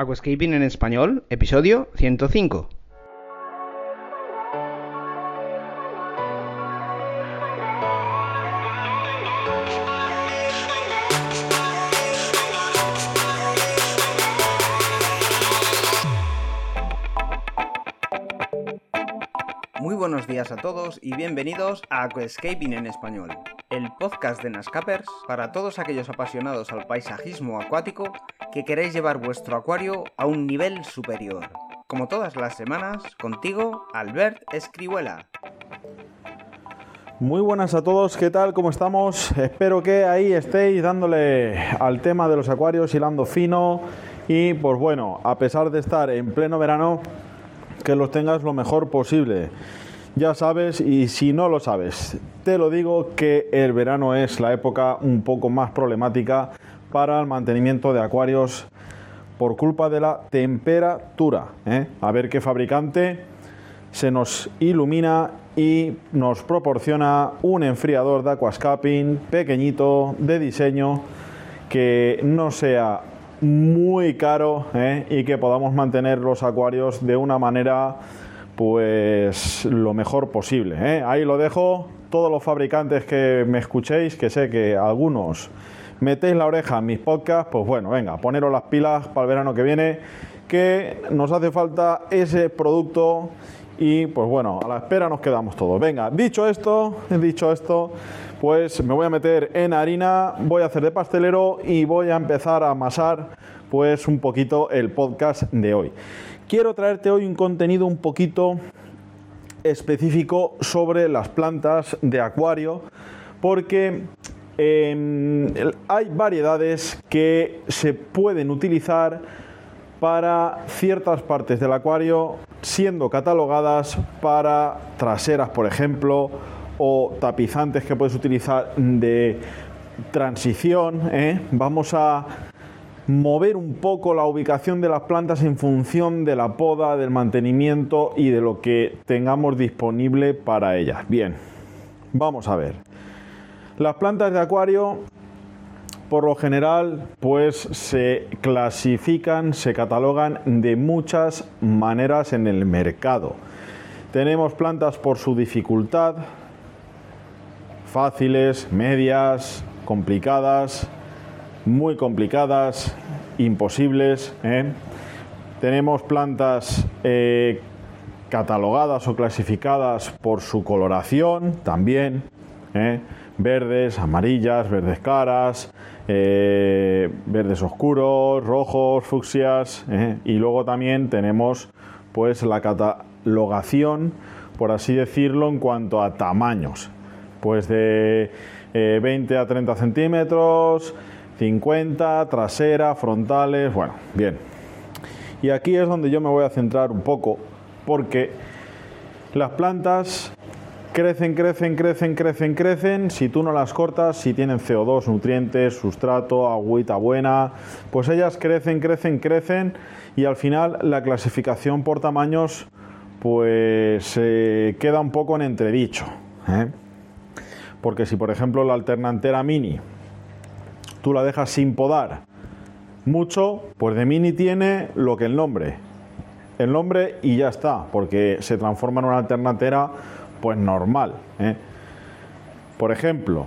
Aquascaping en español, episodio 105. Muy buenos días a todos y bienvenidos a Aquascaping en español, el podcast de Nascapers para todos aquellos apasionados al paisajismo acuático que queréis llevar vuestro acuario a un nivel superior. Como todas las semanas, contigo, Albert Escribuela. Muy buenas a todos, ¿qué tal? ¿Cómo estamos? Espero que ahí estéis dándole al tema de los acuarios, hilando fino y pues bueno, a pesar de estar en pleno verano, que los tengas lo mejor posible. Ya sabes, y si no lo sabes, te lo digo que el verano es la época un poco más problemática para el mantenimiento de acuarios por culpa de la temperatura. ¿eh? A ver qué fabricante se nos ilumina y nos proporciona un enfriador de aquascaping pequeñito de diseño que no sea muy caro ¿eh? y que podamos mantener los acuarios de una manera pues lo mejor posible. ¿eh? Ahí lo dejo. Todos los fabricantes que me escuchéis, que sé que algunos metéis la oreja en mis podcasts, pues bueno, venga, poneros las pilas para el verano que viene, que nos hace falta ese producto y pues bueno, a la espera nos quedamos todos. Venga, dicho esto, dicho esto, pues me voy a meter en harina, voy a hacer de pastelero y voy a empezar a amasar pues un poquito el podcast de hoy. Quiero traerte hoy un contenido un poquito específico sobre las plantas de acuario porque Em, hay variedades que se pueden utilizar para ciertas partes del acuario, siendo catalogadas para traseras, por ejemplo, o tapizantes que puedes utilizar de transición. ¿eh? Vamos a mover un poco la ubicación de las plantas en función de la poda, del mantenimiento y de lo que tengamos disponible para ellas. Bien, vamos a ver. Las plantas de acuario, por lo general, pues se clasifican, se catalogan de muchas maneras en el mercado. Tenemos plantas por su dificultad, fáciles, medias, complicadas, muy complicadas, imposibles. ¿eh? Tenemos plantas eh, catalogadas o clasificadas por su coloración también. ¿eh? Verdes, amarillas, verdes caras, eh, verdes oscuros, rojos, fucsias eh, y luego también tenemos pues la catalogación, por así decirlo, en cuanto a tamaños, pues de 20 eh, a 30 centímetros, 50, trasera, frontales, bueno, bien. Y aquí es donde yo me voy a centrar un poco, porque las plantas crecen, crecen, crecen, crecen, crecen. Si tú no las cortas, si tienen CO2, nutrientes, sustrato, agüita buena, pues ellas crecen, crecen, crecen y al final la clasificación por tamaños pues queda un poco en entredicho. ¿eh? Porque si por ejemplo la alternantera mini tú la dejas sin podar mucho, pues de mini tiene lo que el nombre. El nombre y ya está, porque se transforma en una alternantera pues normal. ¿eh? Por ejemplo,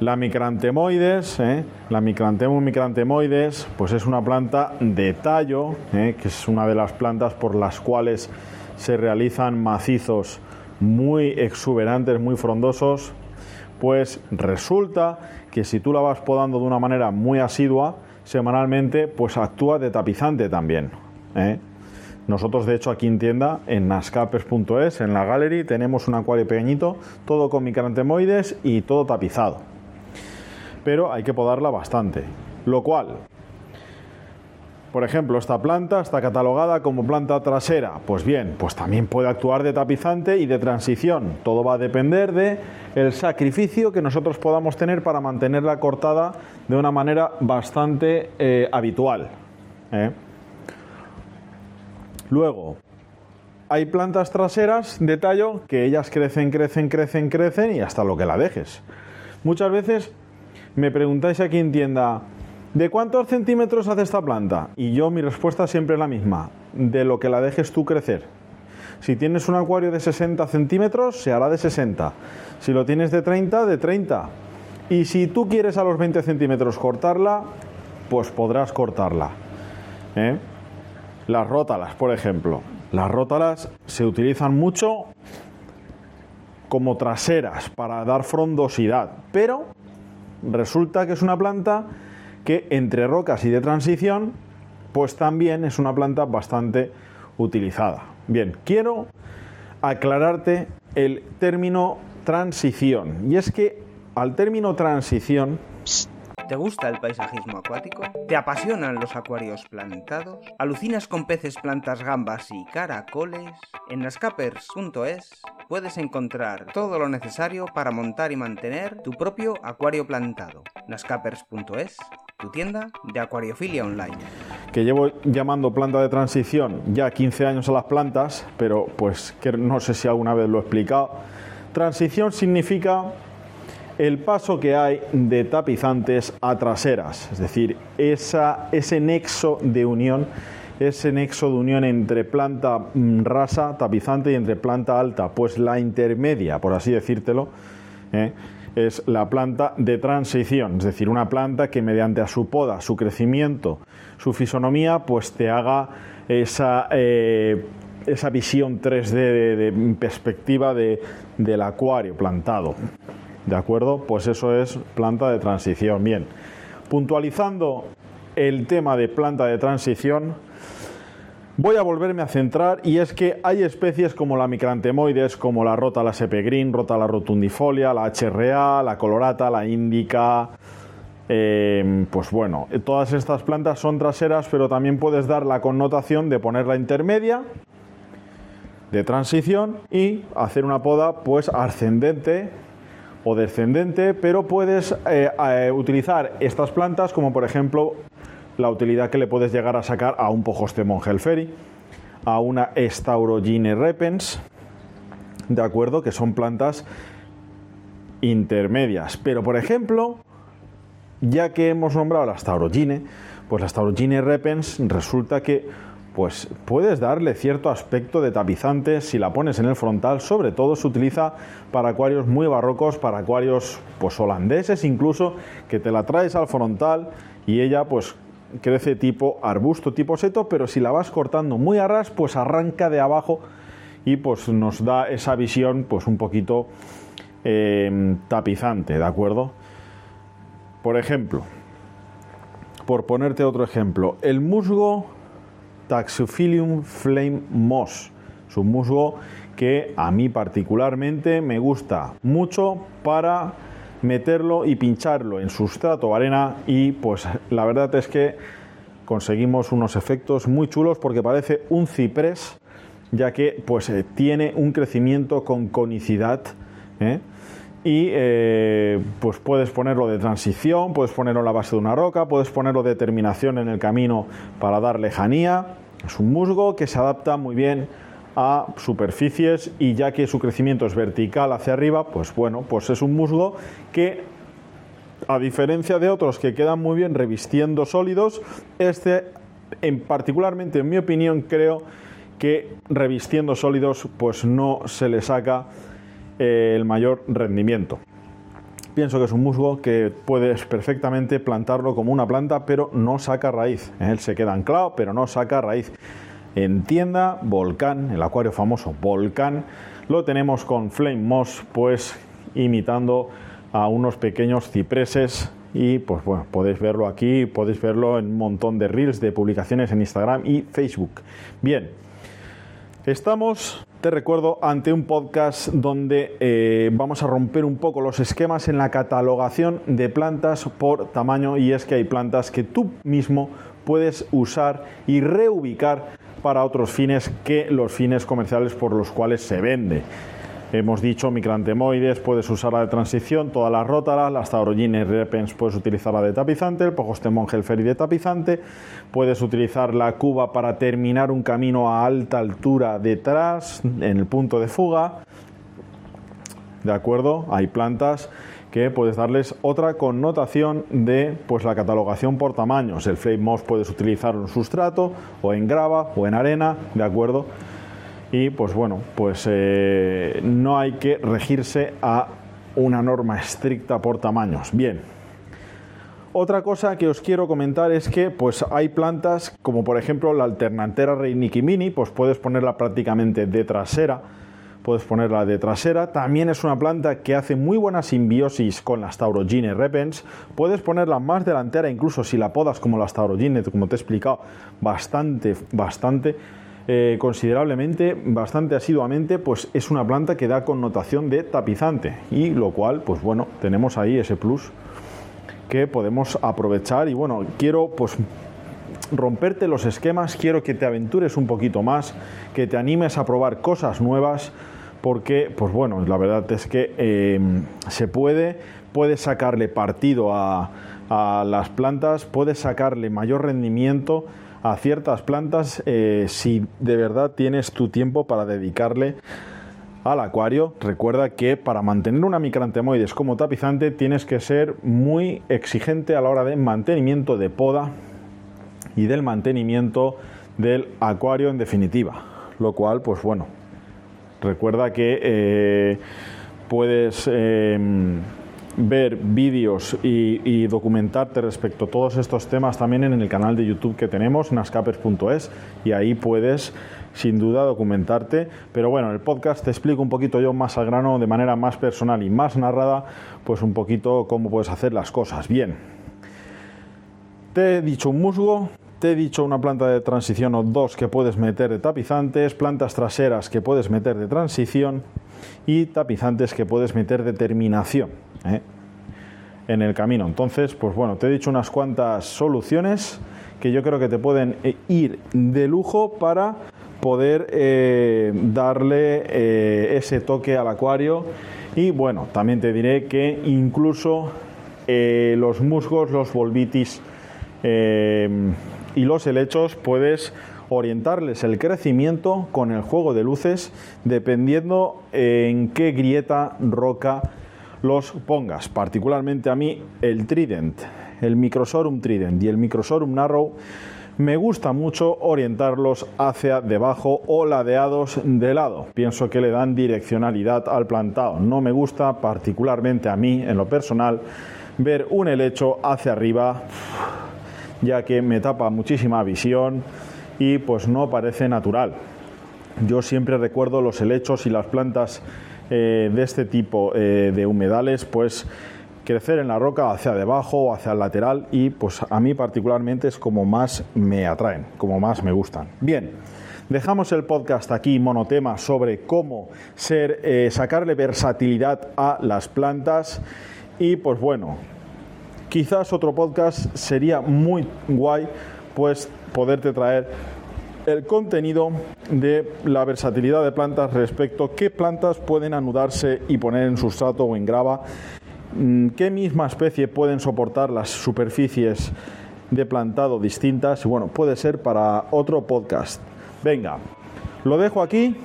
la micrantemoides, ¿eh? la micrantemum micrantemoides, pues es una planta de tallo, ¿eh? que es una de las plantas por las cuales se realizan macizos muy exuberantes, muy frondosos, pues resulta que si tú la vas podando de una manera muy asidua, semanalmente, pues actúa de tapizante también. ¿eh? Nosotros, de hecho, aquí en tienda, en nascapers.es, en la gallery, tenemos un acuario pequeñito, todo con micrantemoides y todo tapizado. Pero hay que podarla bastante. Lo cual, por ejemplo, esta planta está catalogada como planta trasera. Pues bien, pues también puede actuar de tapizante y de transición. Todo va a depender de el sacrificio que nosotros podamos tener para mantenerla cortada de una manera bastante eh, habitual. ¿eh? Luego, hay plantas traseras de tallo que ellas crecen, crecen, crecen, crecen y hasta lo que la dejes. Muchas veces me preguntáis aquí en tienda, ¿De cuántos centímetros hace esta planta? Y yo mi respuesta siempre es la misma, de lo que la dejes tú crecer. Si tienes un acuario de 60 centímetros, se hará de 60. Si lo tienes de 30, de 30. Y si tú quieres a los 20 centímetros cortarla, pues podrás cortarla. ¿eh? Las rótalas, por ejemplo. Las rótalas se utilizan mucho como traseras para dar frondosidad, pero resulta que es una planta que entre rocas y de transición, pues también es una planta bastante utilizada. Bien, quiero aclararte el término transición. Y es que al término transición ¿Te gusta el paisajismo acuático? ¿Te apasionan los acuarios plantados? ¿Alucinas con peces, plantas, gambas y caracoles? En nascapers.es puedes encontrar todo lo necesario para montar y mantener tu propio acuario plantado. nascapers.es, tu tienda de acuariofilia online. Que llevo llamando planta de transición ya 15 años a las plantas, pero pues que no sé si alguna vez lo he explicado. Transición significa el paso que hay de tapizantes a traseras, es decir, ese nexo de unión, ese nexo de unión entre planta mm, rasa, tapizante y entre planta alta, pues la intermedia, por así decírtelo, ¿eh? es la planta de transición, es decir, una planta que mediante a su poda, su crecimiento, su fisonomía, pues te haga esa, eh, esa visión 3D de, perspectiva del acuario plantado. ¿De acuerdo? Pues eso es planta de transición. Bien, puntualizando el tema de planta de transición, voy a volverme a centrar y es que hay especies como la micrantemoides, como la rota la sepegrin, rota la rotundifolia, la HRA, la colorata, la índica. Eh, pues bueno, todas estas plantas son traseras, pero también puedes dar la connotación de ponerla intermedia, de transición y hacer una poda pues ascendente o descendente, pero puedes eh, eh, utilizar estas plantas como por ejemplo la utilidad que le puedes llegar a sacar a un Pojostemon Helferi, a una Staurogine repens, de acuerdo, que son plantas intermedias. Pero por ejemplo, ya que hemos nombrado la Staurogine, pues la Staurogine repens resulta que pues puedes darle cierto aspecto de tapizante si la pones en el frontal, sobre todo se utiliza para acuarios muy barrocos, para acuarios pues holandeses incluso, que te la traes al frontal y ella pues crece tipo arbusto, tipo seto, pero si la vas cortando muy a ras, pues arranca de abajo y pues nos da esa visión pues un poquito em, tapizante, ¿de acuerdo? Por ejemplo, por ponerte otro ejemplo, el musgo Taxophilium flame moss. Es un musgo que a mí particularmente me gusta mucho para meterlo y pincharlo en sustrato o arena y pues la verdad es que conseguimos unos efectos muy chulos porque parece un ciprés ya que pues eh, tiene un crecimiento con conicidad ¿eh? Y eh, pues puedes ponerlo de transición, puedes ponerlo en la base de una roca, puedes ponerlo de terminación en el camino para dar lejanía. Es un musgo que se adapta muy bien a superficies y ya que su crecimiento es vertical hacia arriba, pues bueno, pues es un musgo que a diferencia de otros que quedan muy bien revistiendo sólidos, este en particularmente en mi opinión creo que revistiendo sólidos pues no se le saca el mayor rendimiento. Pienso que es un musgo que puedes perfectamente plantarlo como una planta, pero no saca raíz. Él se queda anclado, pero no saca raíz. En tienda, Volcán, el acuario famoso Volcán, lo tenemos con Flame Moss, pues imitando a unos pequeños cipreses y pues bueno, podéis verlo aquí, podéis verlo en un montón de reels de publicaciones en Instagram y Facebook. Bien, estamos te recuerdo ante un podcast donde eh, vamos a romper un poco los esquemas en la catalogación de plantas por tamaño y es que hay plantas que tú mismo puedes usar y reubicar para otros fines que los fines comerciales por los cuales se vende. Hemos dicho micrantemoides, puedes usar la de transición, todas las rótalas, las taurogines repens puedes utilizar la de tapizante, el pogostemon gelferi de tapizante, puedes utilizar la cuba para terminar un camino a alta altura detrás, en el punto de fuga. ¿De acuerdo? Hay plantas que puedes darles otra connotación de pues la catalogación por tamaños. El flame moss puedes utilizarlo en sustrato o en grava o en arena, ¿de acuerdo? Y pues bueno, pues eh, no hay que regirse a una norma estricta por tamaños. Bien. Otra cosa que os quiero comentar es que pues hay plantas como por ejemplo la alternantera Reiniki Mini, pues puedes ponerla prácticamente de trasera puedes ponerla de trasera. También es una planta que hace muy buena simbiosis con las Taurogine repens. Puedes ponerla más delantera, incluso si la podas como las Taurogine, como te he explicado, bastante, bastante. Eh, considerablemente, bastante asiduamente, pues es una planta que da connotación de tapizante. Y lo cual, pues bueno, tenemos ahí ese plus que podemos aprovechar. Y bueno, quiero pues romperte los esquemas, quiero que te aventures un poquito más, que te animes a probar cosas nuevas, porque, pues bueno, la verdad es que em, se puede, puedes sacarle partido a, las plantas, puedes sacarle mayor rendimiento a ciertas plantas eh, si de verdad tienes tu tiempo para dedicarle al acuario. Recuerda que para mantener una micrantemoides como tapizante tienes que ser muy exigente a la hora de mantenimiento de poda y del mantenimiento del acuario en definitiva. Lo cual, pues bueno, recuerda que eh, puedes em, ver vídeos y, documentarte respecto a todos estos temas también en el canal de YouTube que tenemos, nascapers.es, y ahí puedes sin duda documentarte. Pero bueno, el podcast te explico un poquito yo más al grano, de manera más personal y más narrada, pues un poquito cómo puedes hacer las cosas. Bien, te he dicho un musgo, te he dicho una planta de transición o dos que puedes meter de tapizantes, plantas traseras que puedes meter de transición y tapizantes que puedes meter de terminación ¿eh? en el camino. Entonces, pues bueno, te he dicho unas cuantas soluciones que yo creo que te pueden eh, ir de lujo para poder eh, darle ese toque al acuario. Y bueno, también te diré que incluso los musgos, los volvitis, y los helechos puedes orientarles el crecimiento con el juego de luces dependiendo en qué grieta roca los pongas. Particularmente a mí el Trident, el Microsorum Trident y el Microsorum Narrow me gusta mucho orientarlos hacia debajo o ladeados de lado. Pienso que le dan direccionalidad al plantado. No me gusta particularmente a mí en lo personal ver un helecho hacia arriba ya que me tapa muchísima visión y pues no parece natural. Yo siempre recuerdo los helechos y las plantas eh, de este tipo eh, de humedales, pues crecer en la roca hacia debajo o hacia el lateral y pues a mí particularmente es como más me atraen, como más me gustan. Bien, dejamos el podcast aquí monotema sobre cómo ser, eh, sacarle versatilidad a las plantas y pues bueno, Quizás otro podcast sería muy guay, pues poderte traer el contenido de la versatilidad de plantas respecto a qué plantas pueden anudarse y poner en sustrato o en grava, mm, qué misma especie pueden soportar las superficies de plantado distintas bueno, puede ser para otro podcast. Venga, lo dejo aquí,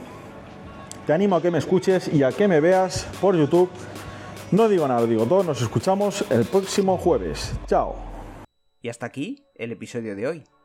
te animo a que me escuches y a que me veas por YouTube no digo nada, digo todo. Nos escuchamos el próximo jueves. Chao. Y hasta aquí el episodio de hoy.